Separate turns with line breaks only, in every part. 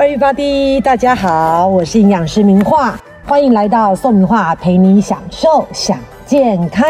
everybody，大家好，我是营养师明画，欢迎来到宋明画陪你享受享健康。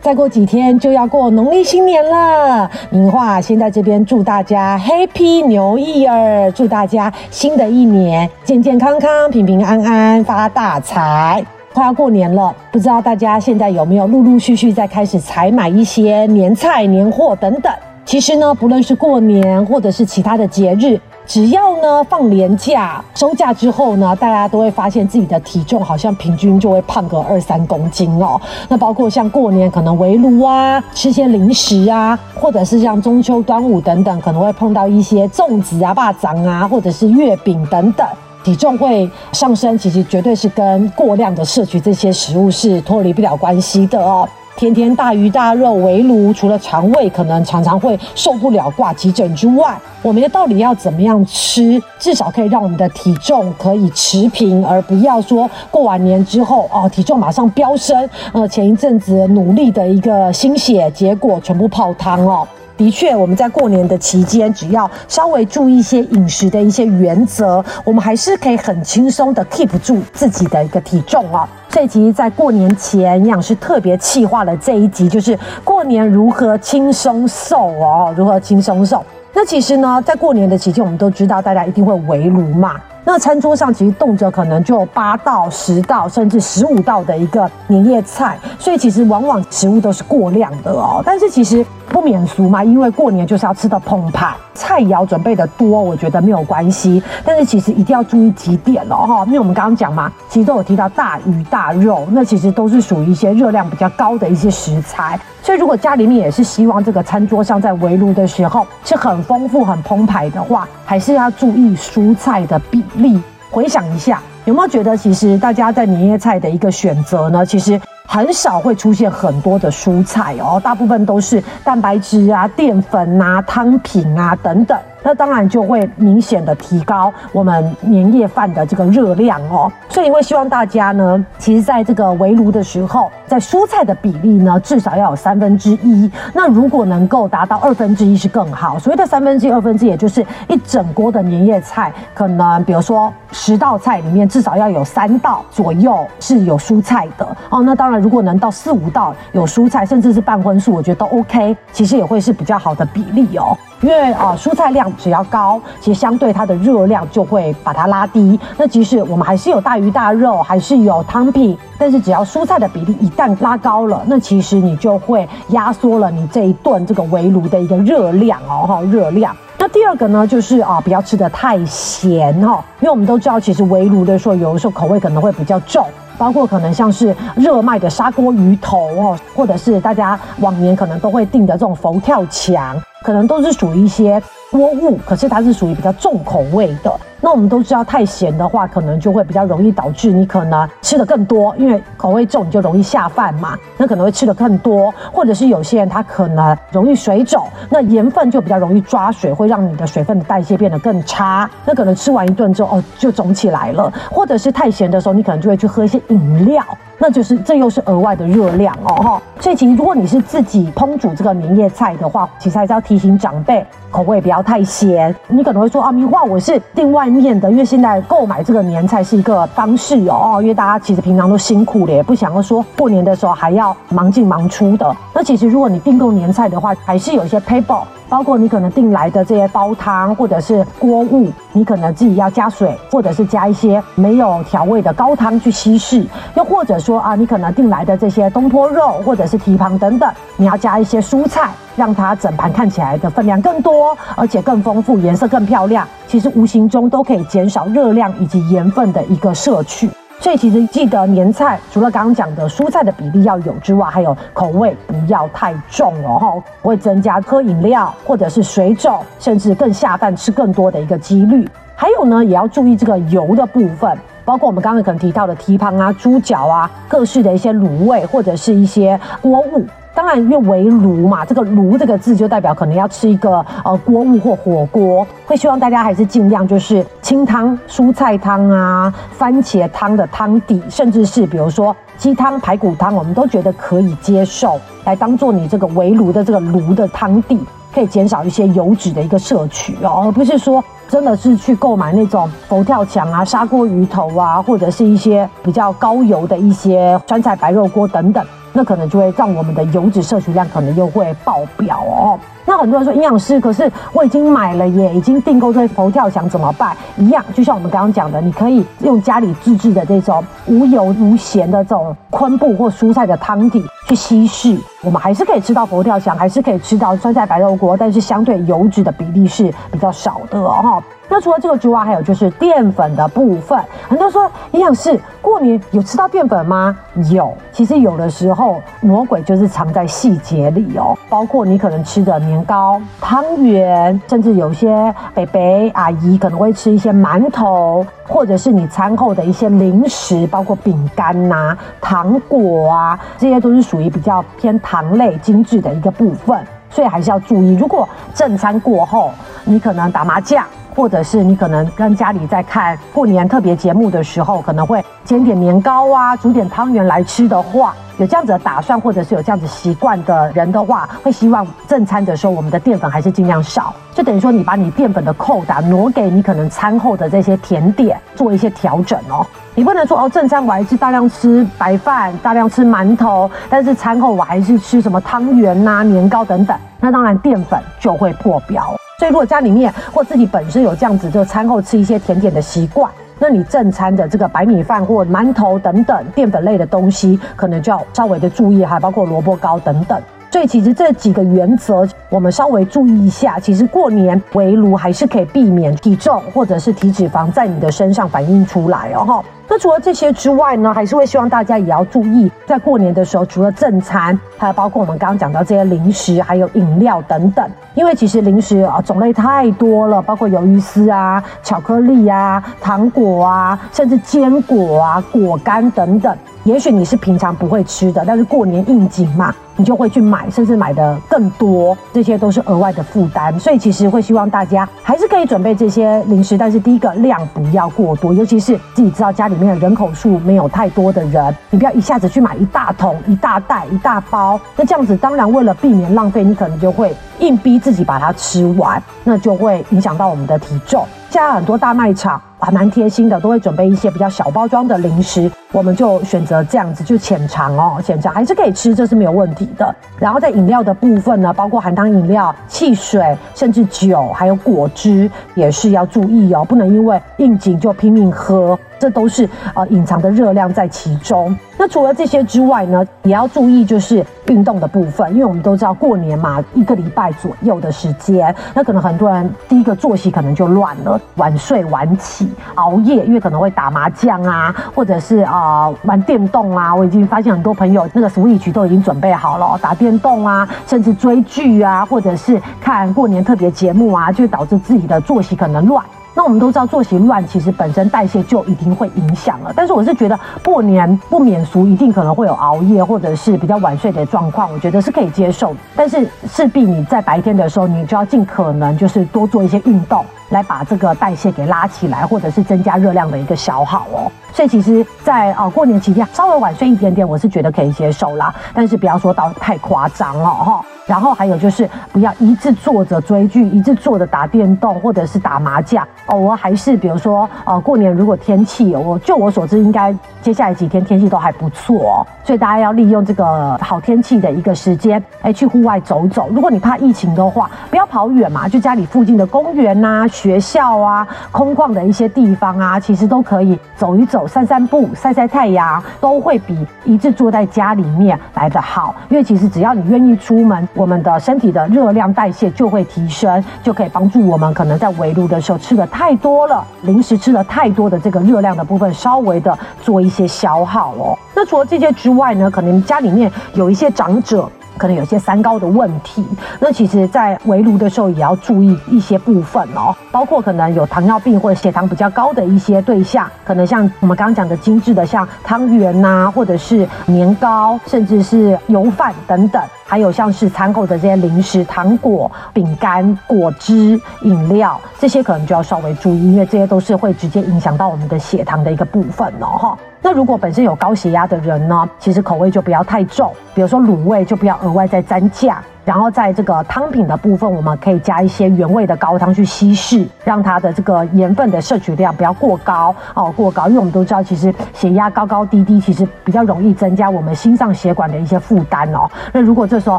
再过几天就要过农历新年了，明画先在这边祝大家 Happy New Year，祝大家新的一年健健康康、平平安安、发大财。快要过年了，不知道大家现在有没有陆陆续续在开始采买一些年菜、年货等等。其实呢，不论是过年或者是其他的节日。只要呢放年假收假之后呢，大家都会发现自己的体重好像平均就会胖个二三公斤哦。那包括像过年可能围炉啊，吃些零食啊，或者是像中秋、端午等等，可能会碰到一些粽子啊、霸掌啊，或者是月饼等等，体重会上升。其实绝对是跟过量的摄取这些食物是脱离不了关系的哦。天天大鱼大肉围炉，除了肠胃可能常常会受不了挂急诊之外，我们到底要怎么样吃，至少可以让我们的体重可以持平，而不要说过完年之后哦，体重马上飙升。呃，前一阵子努力的一个心血，结果全部泡汤哦。的确，我们在过年的期间，只要稍微注意一些饮食的一些原则，我们还是可以很轻松的 keep 住自己的一个体重哦。这集在过年前，营养师特别企划了这一集，就是过年如何轻松瘦哦，如何轻松瘦。那其实呢，在过年的期间，我们都知道大家一定会围炉嘛。那餐桌上其实动辄可能就八道、十道，甚至十五道的一个年夜菜，所以其实往往食物都是过量的哦。但是其实不免俗嘛，因为过年就是要吃的澎湃，菜肴准备的多，我觉得没有关系。但是其实一定要注意几点了哈，因为我们刚刚讲嘛，其实都有提到大鱼大肉，那其实都是属于一些热量比较高的一些食材。所以如果家里面也是希望这个餐桌上在围炉的时候是很丰富、很澎湃的话，还是要注意蔬菜的比例。回想一下，有没有觉得其实大家在年夜菜的一个选择呢？其实很少会出现很多的蔬菜哦，大部分都是蛋白质啊、淀粉啊、汤品啊等等。那当然就会明显的提高我们年夜饭的这个热量哦，所以会希望大家呢，其实在这个围炉的时候，在蔬菜的比例呢，至少要有三分之一。那如果能够达到二分之一是更好。所谓的三分之一、二分之一，也就是一整锅的年夜菜，可能比如说十道菜里面至少要有三道左右是有蔬菜的哦。那当然，如果能到四五道有蔬菜，甚至是半荤素，我觉得都 OK，其实也会是比较好的比例哦。因为啊，蔬菜量只要高，其实相对它的热量就会把它拉低。那即使我们还是有大鱼大肉，还是有汤品，但是只要蔬菜的比例一旦拉高了，那其实你就会压缩了你这一顿这个围炉的一个热量哦，哈，热量。那第二个呢，就是啊，不要吃的太咸哈，因为我们都知道，其实围炉的时候，有的时候口味可能会比较重。包括可能像是热卖的砂锅鱼头哦，或者是大家往年可能都会订的这种佛跳墙，可能都是属于一些锅物，可是它是属于比较重口味的。那我们都知道，太咸的话，可能就会比较容易导致你可能吃的更多，因为口味重，你就容易下饭嘛。那可能会吃的更多，或者是有些人他可能容易水肿，那盐分就比较容易抓水，会让你的水分的代谢变得更差。那可能吃完一顿之后，哦，就肿起来了。或者是太咸的时候，你可能就会去喝一些饮料。那就是这又是额外的热量哦哈，所以其实如果你是自己烹煮这个年夜菜的话，其实还是要提醒长辈口味不要太咸。你可能会说啊，明话我是订外面的，因为现在购买这个年菜是一个方式哦，因为大家其实平常都辛苦了，也不想要说过年的时候还要忙进忙出的。那其实如果你订购年菜的话，还是有一些 paper。包括你可能订来的这些煲汤或者是锅物，你可能自己要加水，或者是加一些没有调味的高汤去稀释。又或者说啊，你可能订来的这些东坡肉或者是蹄膀等等，你要加一些蔬菜，让它整盘看起来的分量更多，而且更丰富，颜色更漂亮。其实无形中都可以减少热量以及盐分的一个摄取。所以其实记得年菜除了刚刚讲的蔬菜的比例要有之外，还有口味不要太重哦，哈，会增加喝饮料或者是水肿，甚至更下饭吃更多的一个几率。还有呢，也要注意这个油的部分，包括我们刚刚可能提到的蹄膀啊、猪脚啊，各式的一些卤味或者是一些锅物。当然，因为围炉嘛，这个“炉”这个字就代表可能要吃一个呃锅物或火锅，会希望大家还是尽量就是清汤、蔬菜汤啊、番茄汤的汤底，甚至是比如说鸡汤、排骨汤，我们都觉得可以接受，来当做你这个围炉的这个炉的汤底。可以减少一些油脂的一个摄取哦，而不是说真的是去购买那种佛跳墙啊、砂锅鱼头啊，或者是一些比较高油的一些酸菜白肉锅等等，那可能就会让我们的油脂摄取量可能又会爆表哦。那很多人说营养师，可是我已经买了耶，已经订购这些佛跳墙怎么办？一样，就像我们刚刚讲的，你可以用家里自制的这种无油无咸的这种昆布或蔬菜的汤底去稀释，我们还是可以吃到佛跳墙，还是可以吃到酸菜白肉锅，但是相对油脂的比例是比较少的哦。那除了这个之外，还有就是淀粉的部分。很多人说营养师过年有吃到淀粉吗？有，其实有的时候魔鬼就是藏在细节里哦。包括你可能吃的年糕、汤圆，甚至有些北北阿姨可能会吃一些馒头，或者是你餐后的一些零食，包括饼干呐、糖果啊，这些都是属属于比较偏糖类精致的一个部分。所以还是要注意，如果正餐过后，你可能打麻将。或者是你可能跟家里在看过年特别节目的时候，可能会煎点年糕啊，煮点汤圆来吃的话，有这样子的打算，或者是有这样子习惯的人的话，会希望正餐的时候我们的淀粉还是尽量少，就等于说你把你淀粉的扣打挪给你可能餐后的这些甜点做一些调整哦。你不能说哦，正餐我还是大量吃白饭，大量吃馒头，但是餐后我还是吃什么汤圆呐、年糕等等，那当然淀粉就会破表。所以，如果家里面或自己本身有这样子，就餐后吃一些甜点的习惯，那你正餐的这个白米饭或馒头等等淀粉类的东西，可能就要稍微的注意，还包括萝卜糕等等。所以，其实这几个原则我们稍微注意一下。其实过年围炉还是可以避免体重或者是体脂肪在你的身上反映出来哦。那除了这些之外呢，还是会希望大家也要注意，在过年的时候，除了正餐，还有包括我们刚刚讲到这些零食，还有饮料等等。因为其实零食啊种类太多了，包括鱿鱼丝啊、巧克力啊、糖果啊，甚至坚果啊、果干等等。也许你是平常不会吃的，但是过年应景嘛，你就会去买，甚至买的更多，这些都是额外的负担。所以其实会希望大家还是可以准备这些零食，但是第一个量不要过多，尤其是自己知道家里里面人口数没有太多的人，你不要一下子去买一大桶、一大袋、一大包。那这样子当然为了避免浪费，你可能就会硬逼自己把它吃完，那就会影响到我们的体重。现在很多大卖场。还蛮贴心的，都会准备一些比较小包装的零食，我们就选择这样子，就浅尝哦，浅尝还是可以吃，这是没有问题的。然后在饮料的部分呢，包括含糖饮料、汽水，甚至酒，还有果汁，也是要注意哦，不能因为应景就拼命喝。这都是呃隐藏的热量在其中。那除了这些之外呢，也要注意就是运动的部分，因为我们都知道过年嘛，一个礼拜左右的时间，那可能很多人第一个作息可能就乱了，晚睡晚起，熬夜，因为可能会打麻将啊，或者是啊啊玩电动啊。我已经发现很多朋友那个 Switch 都已经准备好了，打电动啊，甚至追剧啊，或者是看过年特别节目啊，就导致自己的作息可能乱。那我们都知道作息乱，其实本身代谢就一定会影响了。但是我是觉得过年不免俗，一定可能会有熬夜或者是比较晚睡的状况，我觉得是可以接受。但是势必你在白天的时候，你就要尽可能就是多做一些运动，来把这个代谢给拉起来，或者是增加热量的一个消耗哦。所以其实，在啊过年期间稍微晚睡一点点，我是觉得可以接受啦。但是不要说到太夸张了哈。然后还有就是不要一直坐着追剧，一直坐着打电动或者是打麻将。偶尔还是比如说，呃，过年如果天气，我就我所知，应该接下来几天天气都还不错哦，所以大家要利用这个好天气的一个时间，哎，去户外走走。如果你怕疫情的话，不要跑远嘛，就家里附近的公园呐、学校啊、空旷的一些地方啊，其实都可以走一走、散散步、晒晒太阳，都会比一直坐在家里面来得好。因为其实只要你愿意出门。我们的身体的热量代谢就会提升，就可以帮助我们可能在围炉的时候吃的太多了，零食吃的太多的这个热量的部分，稍微的做一些消耗哦。那除了这些之外呢，可能家里面有一些长者。可能有些三高的问题，那其实，在围炉的时候也要注意一些部分哦，包括可能有糖尿病或者血糖比较高的一些对象，可能像我们刚刚讲的精致的，像汤圆呐，或者是年糕，甚至是油饭等等，还有像是餐后的这些零食、糖果、饼干、果汁、饮料，这些可能就要稍微注意，因为这些都是会直接影响到我们的血糖的一个部分哦，哈。那如果本身有高血压的人呢，其实口味就不要太重，比如说卤味就不要额外再沾酱。然后在这个汤品的部分，我们可以加一些原味的高汤去稀释，让它的这个盐分的摄取量不要过高哦，过高，因为我们都知道，其实血压高高低低，其实比较容易增加我们心脏血管的一些负担哦。那如果这时候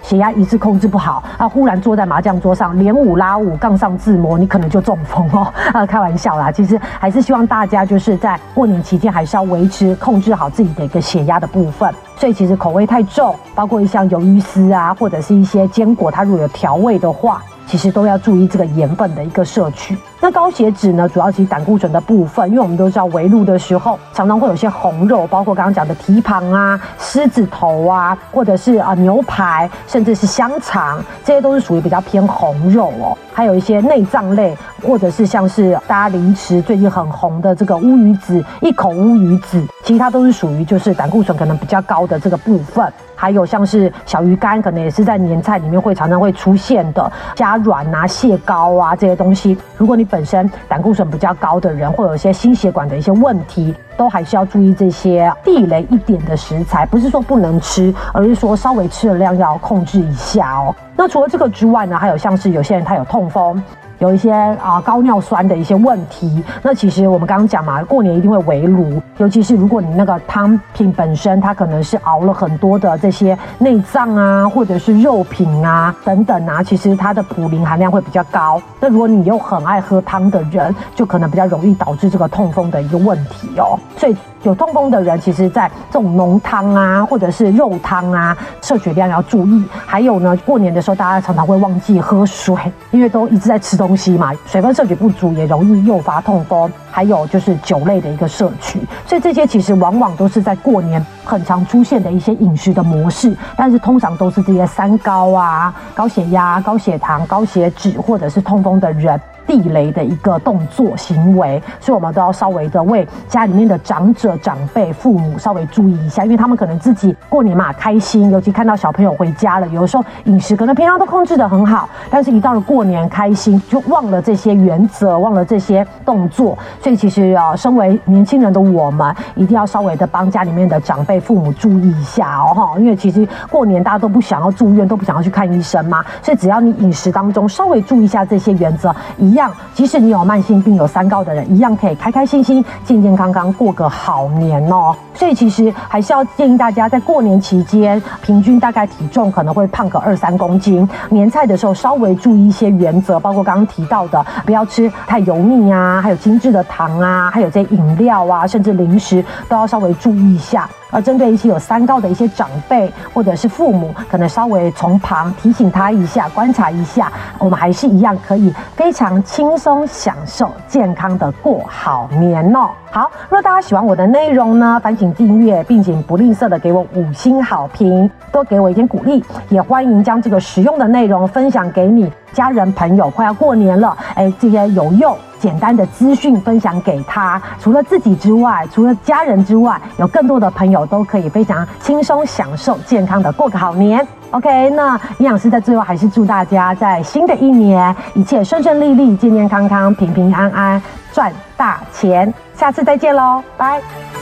血压一次控制不好，啊，忽然坐在麻将桌上连五拉五，杠上自摸，你可能就中风哦。啊，开玩笑啦，其实还是希望大家就是在过年期间还是要维持控制好自己的一个血压的部分。所以其实口味太重，包括像鱿鱼丝啊，或者是一些坚果，它如果有调味的话，其实都要注意这个盐分的一个摄取。那高血脂呢，主要其实胆固醇的部分，因为我们都知道围路的时候，常常会有些红肉，包括刚刚讲的蹄膀啊、狮子头啊，或者是啊牛排，甚至是香肠，这些都是属于比较偏红肉哦。还有一些内脏类，或者是像是大家零食最近很红的这个乌鱼子，一口乌鱼子，其实它都是属于就是胆固醇可能比较高的这个部分。还有像是小鱼干，可能也是在年菜里面会常常会出现的，加软啊、蟹膏啊这些东西。如果你本身胆固醇比较高的人，会有一些心血管的一些问题，都还是要注意这些地雷一点的食材。不是说不能吃，而是说稍微吃的量要控制一下哦。那除了这个之外呢，还有像是有些人他有痛风。有一些啊高尿酸的一些问题，那其实我们刚刚讲嘛，过年一定会围炉，尤其是如果你那个汤品本身它可能是熬了很多的这些内脏啊，或者是肉品啊等等啊，其实它的普林含量会比较高。那如果你又很爱喝汤的人，就可能比较容易导致这个痛风的一个问题哦。所以有痛风的人，其实在这种浓汤啊，或者是肉汤啊，摄取量要注意。还有呢，过年的时候大家常常会忘记喝水，因为都一直在吃东嘛，水分摄取不足也容易诱发痛风。还有就是酒类的一个摄取，所以这些其实往往都是在过年很常出现的一些饮食的模式。但是通常都是这些三高啊、高血压、高血糖、高血脂或者是痛风的人。地雷的一个动作行为，所以我们都要稍微的为家里面的长者、长辈、父母稍微注意一下，因为他们可能自己过年嘛开心，尤其看到小朋友回家了，有的时候饮食可能平常都控制的很好，但是一到了过年开心就忘了这些原则，忘了这些动作，所以其实啊，身为年轻人的我们，一定要稍微的帮家里面的长辈、父母注意一下哦哈，因为其实过年大家都不想要住院，都不想要去看医生嘛，所以只要你饮食当中稍微注意一下这些原则，一。一样，即使你有慢性病、有三高的人，一样可以开开心心、健健康康过个好年哦。所以其实还是要建议大家，在过年期间，平均大概体重可能会胖个二三公斤。年菜的时候稍微注意一些原则，包括刚刚提到的，不要吃太油腻啊，还有精致的糖啊，还有这些饮料啊，甚至零食都要稍微注意一下。而针对一些有三高的一些长辈或者是父母，可能稍微从旁提醒他一下，观察一下，我们还是一样可以非常轻松享受健康的过好年哦。好，如果大家喜欢我的内容呢，烦请订阅，并请不吝啬的给我五星好评，多给我一点鼓励。也欢迎将这个实用的内容分享给你家人朋友。快要过年了，哎，这些有用。简单的资讯分享给他，除了自己之外，除了家人之外，有更多的朋友都可以非常轻松享受健康的过个好年。OK，那营养师在最后还是祝大家在新的一年一切顺顺利利、健健康康、平平安安、赚大钱。下次再见喽，拜。